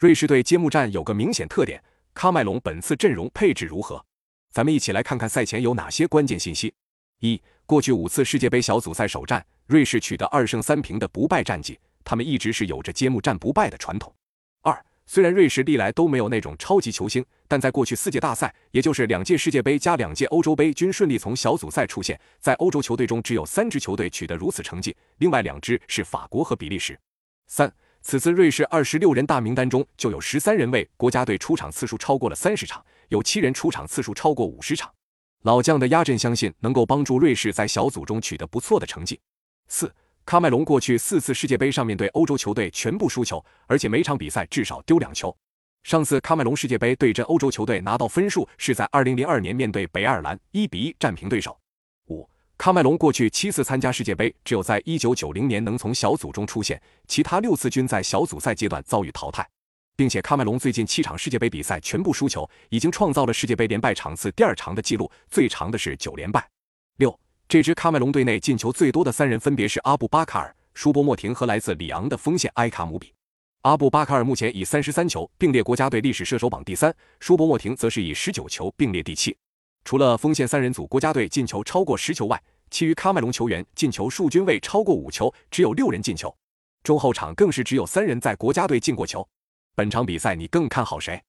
瑞士队揭幕战有个明显特点，喀麦隆本次阵容配置如何？咱们一起来看看赛前有哪些关键信息。一、过去五次世界杯小组赛首战，瑞士取得二胜三平的不败战绩，他们一直是有着揭幕战不败的传统。二、虽然瑞士历来都没有那种超级球星，但在过去四届大赛，也就是两届世界杯加两届欧洲杯，均顺利从小组赛出现。在欧洲球队中，只有三支球队取得如此成绩，另外两支是法国和比利时。三，此次瑞士二十六人大名单中，就有十三人为国家队出场次数超过了三十场，有七人出场次数超过五十场。老将的压阵，相信能够帮助瑞士在小组中取得不错的成绩。四。喀麦隆过去四次世界杯上面对欧洲球队全部输球，而且每场比赛至少丢两球。上次喀麦隆世界杯对阵欧洲球队拿到分数是在2002年面对北爱尔兰，1比1战平对手。喀麦隆过去七次参加世界杯，只有在1990年能从小组中出现，其他六次均在小组赛阶段遭遇淘汰，并且喀麦隆最近七场世界杯比赛全部输球，已经创造了世界杯连败场次第二长的记录，最长的是九连败。六。这支喀麦隆队内进球最多的三人分别是阿布巴卡尔、舒波莫廷和来自里昂的锋线埃卡姆比。阿布巴卡尔目前以三十三球并列国家队历史射手榜第三，舒波莫廷则是以十九球并列第七。除了锋线三人组国家队进球超过十球外，其余喀麦隆球员进球数均未超过五球，只有六人进球。中后场更是只有三人在国家队进过球。本场比赛你更看好谁？